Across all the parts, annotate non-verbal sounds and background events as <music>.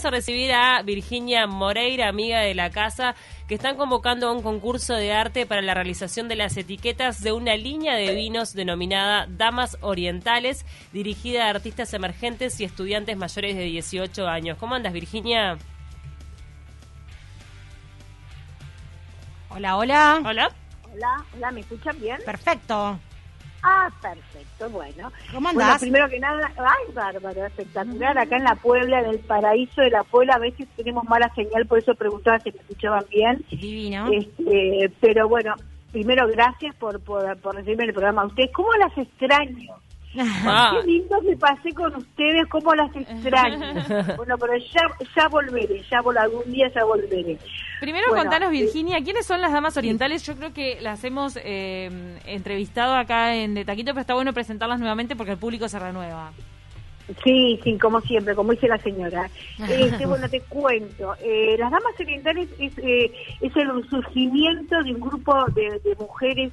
vamos a recibir a Virginia Moreira, amiga de la casa, que están convocando a un concurso de arte para la realización de las etiquetas de una línea de vinos denominada Damas Orientales, dirigida a artistas emergentes y estudiantes mayores de 18 años. ¿Cómo andas, Virginia? Hola, hola. Hola. Hola, hola, ¿me escuchan bien? Perfecto. Ah, perfecto, bueno. ¿Cómo Bueno, andás? primero que nada, ay, bárbaro, espectacular. Acá en la Puebla, en el paraíso de la Puebla, a veces tenemos mala señal, por eso preguntaba si me escuchaban bien. Divino. Este, pero bueno, primero gracias por, por, por recibirme en el programa. ¿Ustedes cómo las extraño? Ah, Qué lindo me pasé con ustedes, cómo las <laughs> extraño. bueno, pero ya, ya volveré, ya vol algún día ya volveré. Primero Bueno, contanos, sí. Virginia, ¿quiénes son las damas orientales? Yo creo que las hemos eh, entrevistado acá en De Taquito, pero está bueno presentarlas nuevamente porque el público se renueva. Sí, sí, como siempre, como dice la señora. <laughs> Este, bueno, te cuento. Eh, las Damas Orientales es, eh, es el surgimiento de un grupo de, de mujeres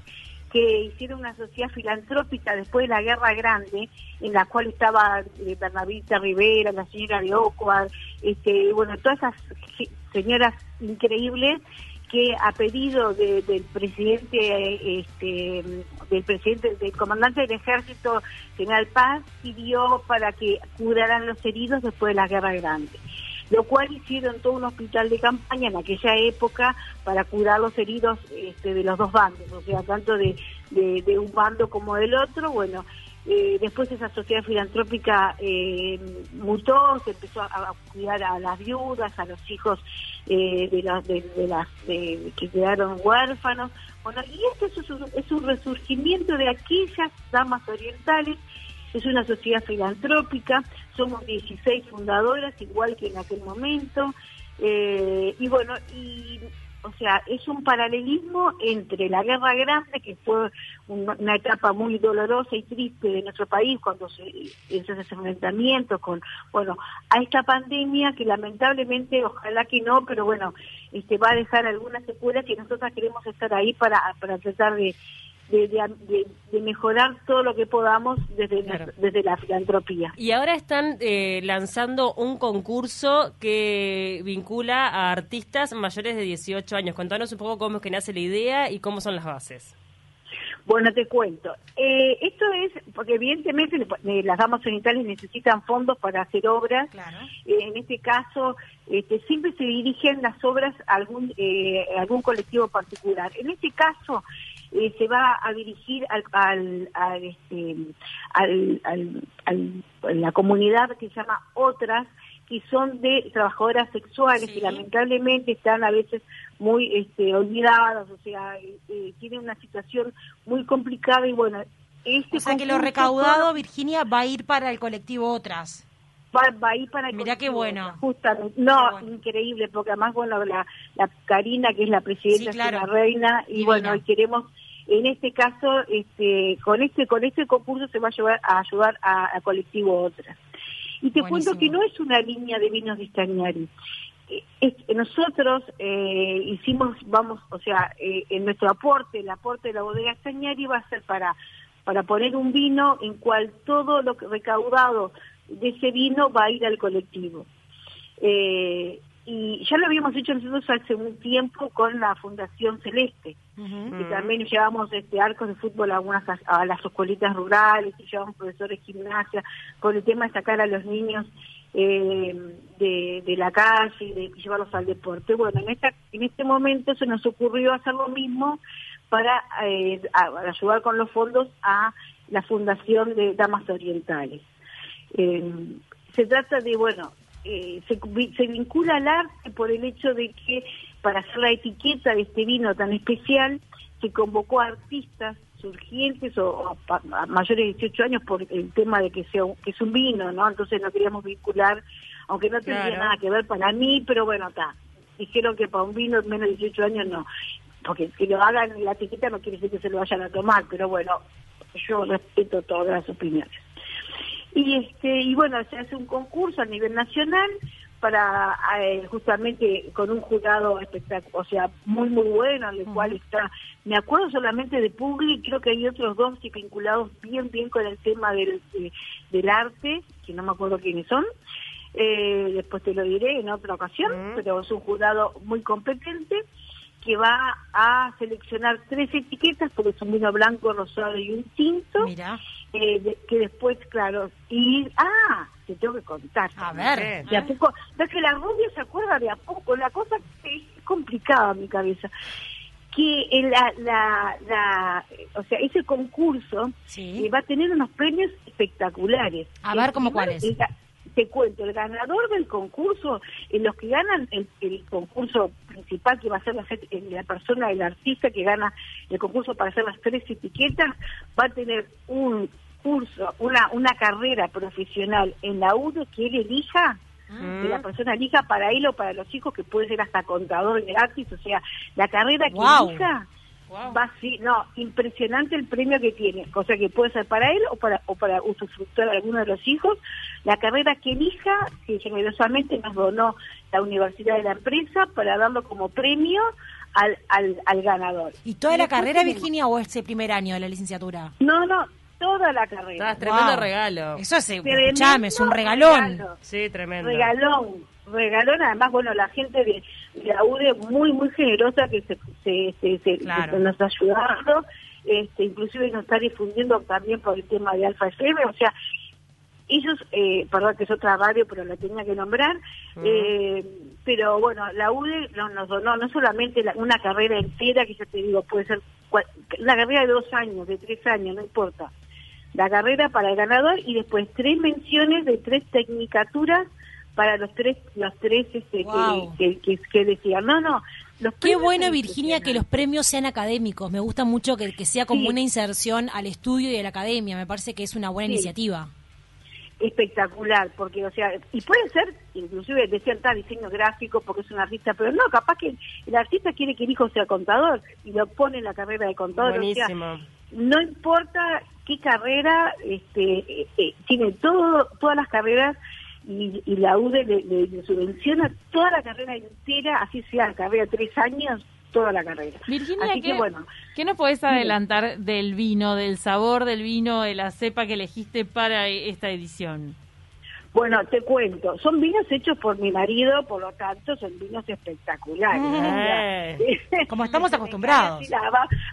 que hicieron una sociedad filantrópica después de la Guerra Grande, en la cual estaba eh, Rivera, la señora de Ocuar, este, bueno, todas esas señoras increíbles que a pedido de- del presidente este del presidente del comandante del ejército general Paz pidió para que curaran los heridos después de la guerra grande lo cual hicieron todo un hospital de campaña en aquella época para curar los heridos este, de los dos bandos, o sea, tanto de, un bando como del otro. Bueno, eh, después esa sociedad filantrópica eh, mutó, se empezó a, cuidar a las viudas, a los hijos eh, de, las de, de de- que quedaron huérfanos. Bueno, y este es un, es un resurgimiento de aquellas damas orientales es una sociedad filantrópica, somos 16 fundadoras, igual que en aquel momento, eh, y bueno, y o sea, es un paralelismo entre la Guerra Grande, que fue una, etapa muy dolorosa y triste de nuestro país, cuando se hizo ese enfrentamiento con, bueno, a esta pandemia que lamentablemente, ojalá que no, pero bueno, este va a dejar algunas secuelas que nosotros queremos estar ahí para, para tratar de, de, de- de- de mejorar todo lo que podamos desde, Claro. desde la filantropía. Y ahora están eh, lanzando un concurso que vincula a artistas mayores de 18 años. Contanos un poco cómo es que nace la idea y cómo son las bases. Bueno, te cuento. Eh, esto es, porque evidentemente las damas orientales necesitan fondos para hacer obras. Claro. Eh, en este caso, este, siempre se dirigen las obras a algún, eh, a algún colectivo particular. En este caso, eh, se va a dirigir al, al, al, este, al- al- la comunidad que se llama Otras, que son de trabajadoras sexuales Sí. que lamentablemente están a veces muy este, olvidadas, o sea, eh, eh, tienen una situación muy complicada y bueno, este O sea que lo recaudado, Virginia, va a ir para el colectivo Otras. Va, va a ir para el Mirá qué bueno. Justamente. No, bueno. increíble, porque además, bueno, la, la Karina, que es la presidenta, Sí, claro. es una reina, y bueno, y queremos, en este caso, este, con este con este concurso se va a llevar a ayudar a, a colectivo Otras. Y te Buenísimo. cuento que no es una línea de vinos de Stagnari. Eh, es- nosotros eh, hicimos, vamos, o sea, eh, en nuestro aporte, el aporte de la bodega Stagnari va a ser para para poner un vino en cual todo lo que recaudado de ese vino va a ir al colectivo. Eh, y ya lo habíamos hecho nosotros hace un tiempo con la Fundación Celeste, que también llevamos este arcos de fútbol a algunas a, las escuelitas rurales, y llevamos profesores de gimnasia, con el tema de sacar a los niños eh, de, de la calle y de llevarlos al deporte. Bueno, en esta en este momento se nos ocurrió hacer lo mismo para eh, a ayudar con los fondos a la Fundación de Damas Orientales. Eh, se trata de, bueno, eh, se, se vincula al arte por el hecho de que para hacer la etiqueta de este vino tan especial se convocó a artistas surgientes o, o a mayores de 18 años por el tema de que sea un- que es un vino, ¿no? Entonces no queríamos vincular, aunque no tendría Claro. nada que ver para mí, pero bueno, está. Dijeron que para un vino de menos de 18 años no. Porque que lo hagan en la etiqueta no quiere decir que se lo vayan a tomar, pero bueno, yo respeto todas las opiniones. Y este y bueno, se hace un concurso a nivel nacional para eh, justamente con un jurado espectacular, o sea, muy muy bueno, en el cual está, me acuerdo solamente de Pugli, creo que hay otros dos vinculados bien bien con el tema del, de- del arte, que no me acuerdo quiénes son, eh, después te lo diré en otra ocasión, Mm. pero es un jurado muy competente que va a seleccionar tres etiquetas, porque es un vino blanco, rosado y un tinto, Mira. eh, de- que después, claro, y... ¡Ah! Te tengo que contar. A ver. ¿Qué? De a poco, ves que la rubia se acuerda de a poco, la cosa es complicada en mi cabeza. Que en la, la, la, o sea, ese concurso Sí. eh, va a tener unos premios espectaculares. A ver, ¿cómo cuáles? Te cuento, el ganador del concurso, en los que ganan el, el concurso principal, que va a ser la, eh, la persona, el artista que gana el concurso para hacer las tres etiquetas, va a tener un curso, una, una carrera profesional en la UDE que él elija Mm. que la persona elija para él o para los hijos, que puede ser hasta contador gratis, o sea, la carrera que Guau. elija Wow. va así, no, impresionante el premio que tiene, o sea que puede ser para él o para o para usufructuar a alguno de los hijos, la carrera que elija, que generosamente nos donó la universidad de la empresa para darlo como premio al, al, al ganador. ¿Y toda Y la carrera, tenemos- Virginia, o ese primer año de la licenciatura? No, no, toda la carrera. Tremendo Wow. regalo. Eso es, escuchame, es un regalón. regalo. Sí, tremendo. regalón, regalón, además, bueno, la gente de, de la UDE muy, muy generosa que se, se, se- se- Claro. que nos ha ayudado, este, inclusive nos está difundiendo también por el tema de Alfa FM, o sea, ellos, eh, perdón que es otra radio, pero la tenía que nombrar, eh, pero bueno, la UDE no- nos donó no solamente la- una carrera entera, que ya te digo, puede ser cual- una carrera de dos años, de tres años, no importa, la carrera para el ganador y después tres menciones de tres tecnicaturas para los tres los tres este, Wow. que, que, que, que decían no no los Qué premios bueno, Virginia, que los premios sean académicos. Me gusta mucho que, que sea como Sí. una inserción al estudio y a la academia. Me parece que es una buena Sí. iniciativa. espectacular porque o sea y puede ser inclusive decían tal diseño gráfico porque es un artista pero no capaz que el artista quiere que el hijo sea contador y lo pone en la carrera de contador o sea, Buenísimo. no importa qué carrera este eh, eh, tiene todo todas las carreras y, y la UDE le, le- subvenciona toda la carrera entera así sea carrera tres años toda la carrera Virginia, así ¿qué, que bueno qué nos podés adelantar del vino, del sabor del vino, de la cepa que elegiste para esta edición? Bueno, te cuento, son vinos hechos por mi marido, por lo tanto son vinos espectaculares. Eh. <laughs> Como <laughs> estamos acostumbrados.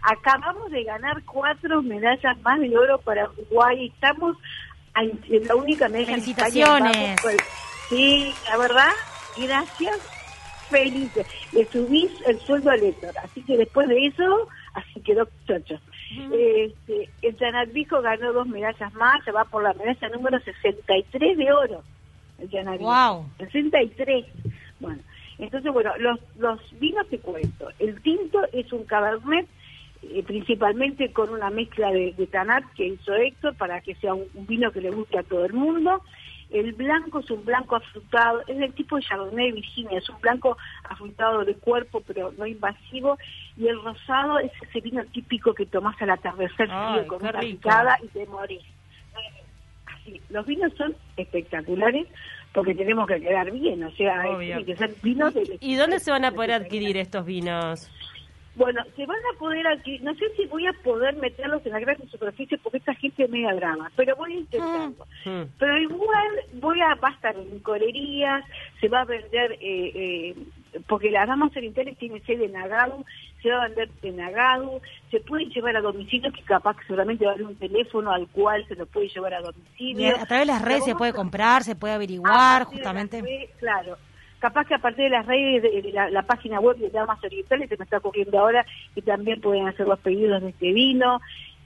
Acabamos de ganar cuatro medallas más de oro para Uruguay. Estamos la única medalla en España. Felicitaciones. Vamos por- Sí, la verdad, gracias, felices. Le subís el sueldo al Héctor, así que después de eso, así quedó chocho. Este, el Yanadvijo ganó dos medallas más, se va por la medalla número 63 de oro. El Yanadvijo. Wow. 63. Bueno, entonces, bueno, los, los vinos te cuento. El tinto es un cabernet, eh, principalmente con una mezcla de, de tanat que hizo Héctor para que sea un, un vino que le guste a todo el mundo. El blanco es un blanco afrutado, es del tipo de Chardonnay Virginia, es un blanco afrutado de cuerpo pero no invasivo. Y el rosado es ese vino típico que tomás al atardecer frío con una rico. picada y te morís. Así, los vinos son espectaculares porque tenemos que quedar bien, o sea, Obvio. tiene que ser vinos de ¿Y dónde se van a poder adquirir estos vinos? Bueno, se van a poder adquirir, no sé si voy a poder meterlos en la gran superficie porque esta gente es media drama, pero voy a intentarlo. Mm. Pero igual voy a, va a estar en corerías, se va a vender, eh, eh, porque las damas orientales tiene sede en Agadu, se va a vender en Agadu, se puede llevar a domicilio, que capaz que seguramente va a haber un teléfono al cual se lo puede llevar a domicilio. Bien, a través de las redes se puede comprar, se puede a averiguar, justamente. claro. Capaz que a partir de las redes, de, la, página web de Damas Orientales, se me está ocurriendo ahora que también pueden hacer los pedidos de este vino,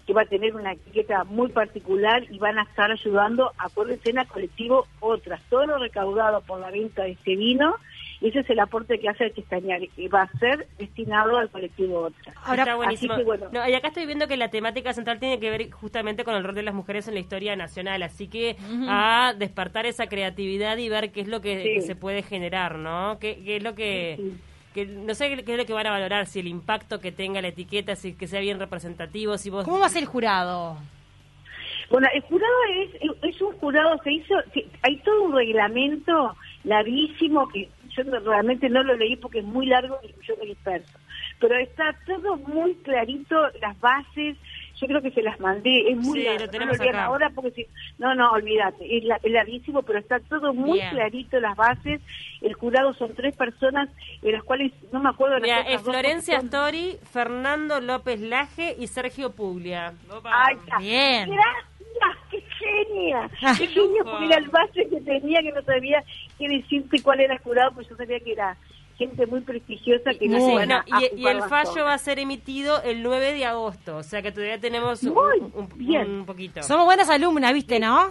que va a tener una etiqueta muy particular y van a estar ayudando, acuérdense, en el colectivo otras. Todo lo recaudado por la venta de este vino, ese es el aporte que hace el Chistañar, que va a ser destinado al colectivo otras. Ahora, Está buenísimo. así que bueno. No, y acá estoy viendo que la temática central tiene que ver justamente con el rol de las mujeres en la historia nacional, así que a despertar esa creatividad y ver qué es lo que Sí. se puede generar, ¿no? ¿Qué, qué es lo que, Sí, sí. que no sé qué, es lo que van a valorar, si el impacto que tenga la etiqueta, si que sea bien representativo, si vos ¿Cómo va a ser el jurado? Bueno, el jurado es, es un jurado, se hizo, hay todo un reglamento larguísimo que yo no- realmente no lo leí porque es muy largo y yo me disperso. Pero está todo muy clarito, las bases, yo creo que se las mandé, es muy Sí, largo, lo no tenemos lean acá. ahora porque si, no, no, olvídate, es, la- es larguísimo, pero está todo muy Bien. clarito las bases, el jurado son tres personas, de las cuales no me acuerdo Mira, es Florencia Astori, Fernando López Laje y Sergio Puglia. Ay, está. Bien. Genia. <laughs> Ah. Qué lujo. porque era el base que tenía, que no sabía qué decirte cuál era el jurado, pues yo sabía que era gente muy prestigiosa que no Bueno, iban a- y, y el fallo va a ser emitido el 9 de agosto, o sea que todavía tenemos un, Muy un- bien. un poquito. Somos buenas alumnas, ¿viste, no?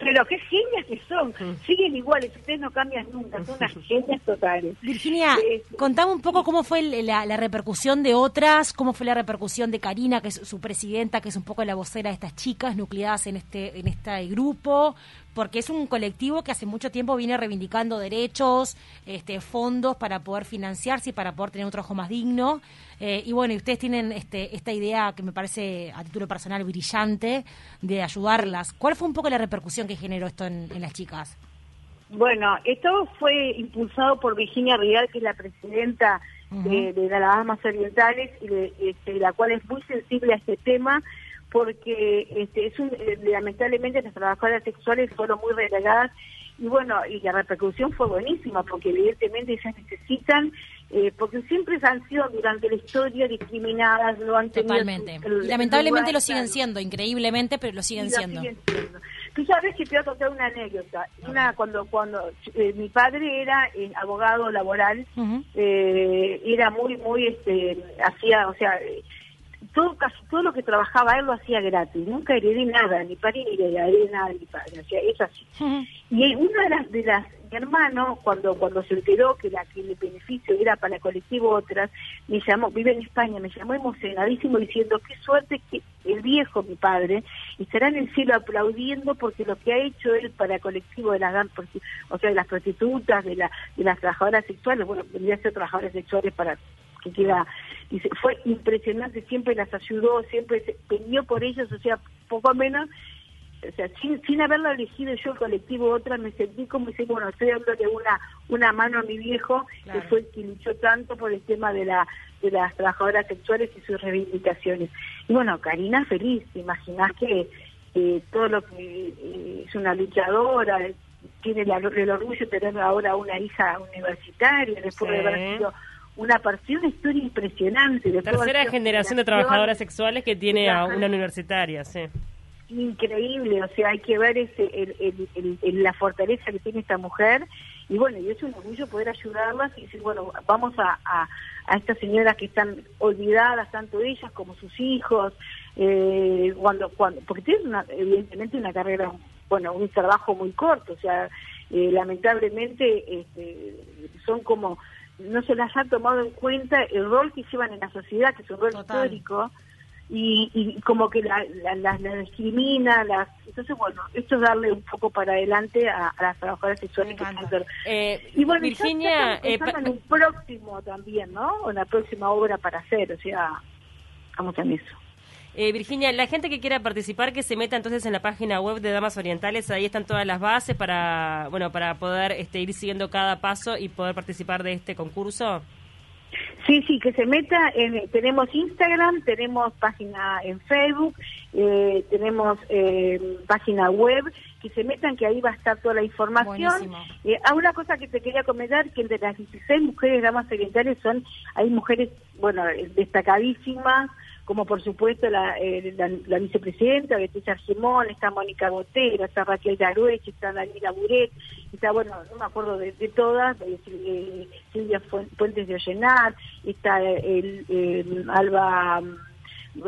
Pero qué genias que son. Mm. Siguen iguales, ustedes no cambian nunca, son unas <laughs> genias totales. Virginia, contame un poco cómo fue la repercusión de otras, cómo fue la repercusión de Karina, que es su presidenta, que es un poco la vocera de estas chicas nucleadas en este en este grupo, porque es un colectivo que hace mucho tiempo viene reivindicando derechos, este, fondos para poder financiarse y para poder tener un trabajo más digno. Eh, y bueno, y ustedes tienen este, esta idea que me parece a título personal brillante de ayudarlas. ¿Cuál fue un poco la repercusión que generó esto en, en las chicas? Bueno, esto fue impulsado por Virginia Rial, que es la presidenta de, de las Damas Orientales, y de, este, la cual es muy sensible a este tema, porque este, es un, eh, lamentablemente las trabajadoras sexuales fueron muy relegadas y bueno, y la repercusión fue buenísima, porque evidentemente ellas necesitan, eh, porque siempre han sido durante la historia discriminadas, no han Totalmente. el- lamentablemente el lo siguen siendo, increíblemente, pero lo siguen lo siendo. siguen siendo. Tú sabes que te voy a contar una anécdota. Una cuando cuando eh, mi padre era eh, abogado laboral, eh, era muy muy este hacía, o sea, todo casi todo lo que trabajaba él lo hacía gratis. Nunca heredé nada, ni padre ni heredé nada mi padre. O sea, es así. Y una de las, de las mi hermano, cuando cuando se enteró que, la, que el beneficio era para el colectivo Otras, me llamó, vive en España, me llamó emocionadísimo diciendo qué suerte que el viejo, mi padre, estará en el cielo aplaudiendo porque lo que ha hecho él para el colectivo de las o sea, de las prostitutas, de, la, de las trabajadoras sexuales, bueno, vendría a ser trabajadoras sexuales para que queda, dice, fue impresionante, siempre las ayudó, siempre se peleó por ellos, o sea, poco menos, o sea, sin, sin haberlo elegido yo el colectivo otra, me sentí como si, bueno, estoy dándole una, una mano a mi viejo, Claro. que fue el que luchó tanto por el tema de la de las trabajadoras sexuales y sus reivindicaciones. Y bueno, Karina feliz, te imaginás que eh, todo lo que eh, es una luchadora, tiene el orgullo de tener ahora una hija universitaria, después de haber sido una partida, una historia impresionante. de Tercera generación de trabajadoras sexuales que tiene a una universitaria, sí. increíble, o sea, hay que ver ese, el, el- el- el- la fortaleza que tiene esta mujer y bueno, y es un orgullo poder ayudarlas y decir, bueno, vamos a, a, a estas señoras que están olvidadas, tanto ellas como sus hijos, eh, cuando, cuando, porque tienen una, evidentemente una carrera, bueno, un trabajo muy corto, o sea, eh, lamentablemente este, son como, no se las ha tomado en cuenta el rol que llevan en la sociedad, que es un rol Total. histórico, y, y como que la, la, la- la discrimina, las, entonces bueno, esto es darle un poco para adelante a, a las trabajadoras sexuales que están- Eh, Y bueno, Virginia, eh, en un próximo también, ¿no? En la próxima obra para hacer, o sea, estamos en eso. Eh, Virginia, la gente que quiera participar, que se meta entonces en la página web de Damas Orientales, ahí están todas las bases para, bueno, para poder este, ir siguiendo cada paso y poder participar de este concurso. Sí, sí, que se meta. En, tenemos Instagram, tenemos página en Facebook, eh, tenemos eh, página web. Que se metan, que ahí va a estar toda la información. Eh, ah, una cosa que te quería comentar, que entre las 16 mujeres damas orientales son, hay mujeres, bueno, eh, destacadísimas, como por supuesto la, eh, la, la vicepresidenta, Beatriz Argemón, está Mónica Botero, está Raquel Garuech, está Daniela Buret, está, bueno, no me acuerdo de, de todas, eh, eh, Silvia Fuen- Fuentes de Ollenar, está el, el Alba...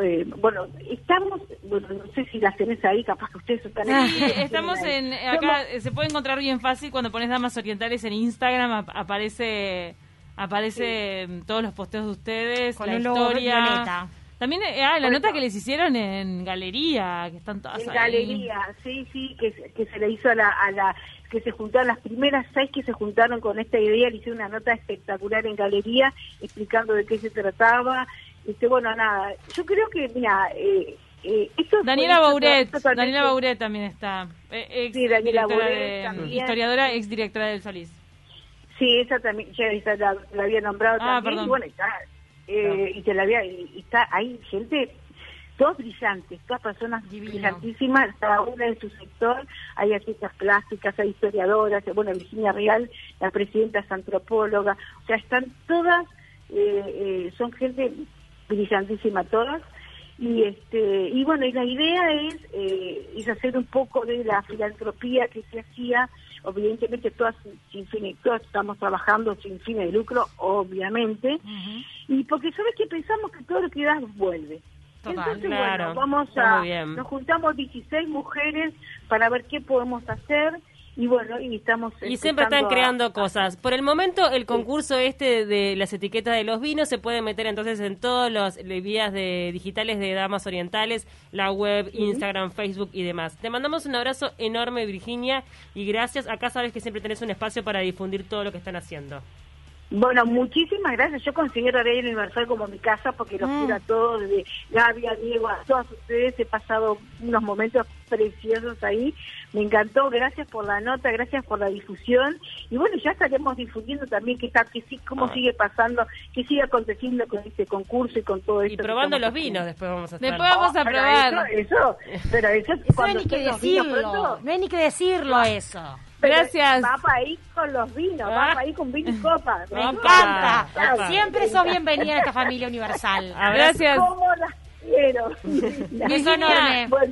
eh, bueno, estamos, bueno, no sé si las tenés ahí, capaz que ustedes están Ah, ahí. Estamos en acá eh, se puede encontrar bien fácil cuando pones damas orientales en Instagram ap- aparece aparece mm, todos los posteos de ustedes, Con la historia. violeta. También eh, ah, la Por nota eso. que les hicieron en galería, que están todas En ahí. galería, sí, sí, que, se- que se le hizo a la, a la, que se juntaron, las primeras seis que se juntaron con esta idea, le hicieron una nota espectacular en galería, explicando de qué se trataba. Este, bueno, nada, yo creo que, mira, eh, eh, esto Daniela Bauret, totalmente- Daniela Bauret también está. eh, ex Sí, Daniela de- también. historiadora, ex directora del Solís. Sí, esa también, ya esa la, la había nombrado Ah, también, perdón. y bueno, está, eh, y te la había, y, y está, hay gente, todas brillantes, todas personas brillantísimas, cada una en su sector, hay artistas plásticas, hay historiadoras, bueno, Virginia Real, la presidenta es antropóloga, o sea, están todas, eh, eh, son gente brillantísima todas, y este y bueno y la idea es, eh, es hacer un poco de la filantropía que se hacía evidentemente todas sin fin todas estamos trabajando sin fines de lucro obviamente. Y porque sabes que pensamos que todo lo que das vuelve. Total, entonces claro, bueno vamos a nos juntamos 16 mujeres para ver qué podemos hacer y bueno y estamos Y siempre están a- creando cosas. Por el momento, el concurso este de las etiquetas de los vinos se puede meter entonces en todos los eh, vías de, digitales de Damas Orientales, la web, Instagram, Facebook y demás. Te mandamos un abrazo enorme, Virginia, y gracias. Acá sabes que siempre tenés un espacio para difundir todo lo que están haciendo. Bueno, muchísimas gracias. Yo considero Radio Universal como mi casa porque los Mm. quiero a todos, desde Gaby, a Diego, a todos ustedes. He pasado unos momentos preciosos ahí. Me encantó. Gracias por la nota, gracias por la difusión. Y bueno, ya estaremos difundiendo también qué está, que sí, cómo Ah. sigue pasando, qué sigue aconteciendo con este concurso y con todo esto. Y probando los vinos haciendo. después vamos a estar. Después vamos a probar. Eso, eso, pero eso, Eso no hay cuando ni que decirlo. pronto, No hay ni que decirlo eso. Gracias. Va para ir con los vinos, Ah. va para ir con vino y copa. Me encanta. Siempre sos bienvenida a esta familia universal. Gracias. ¿Cómo las quiero? Beso <laughs> enorme. Bueno,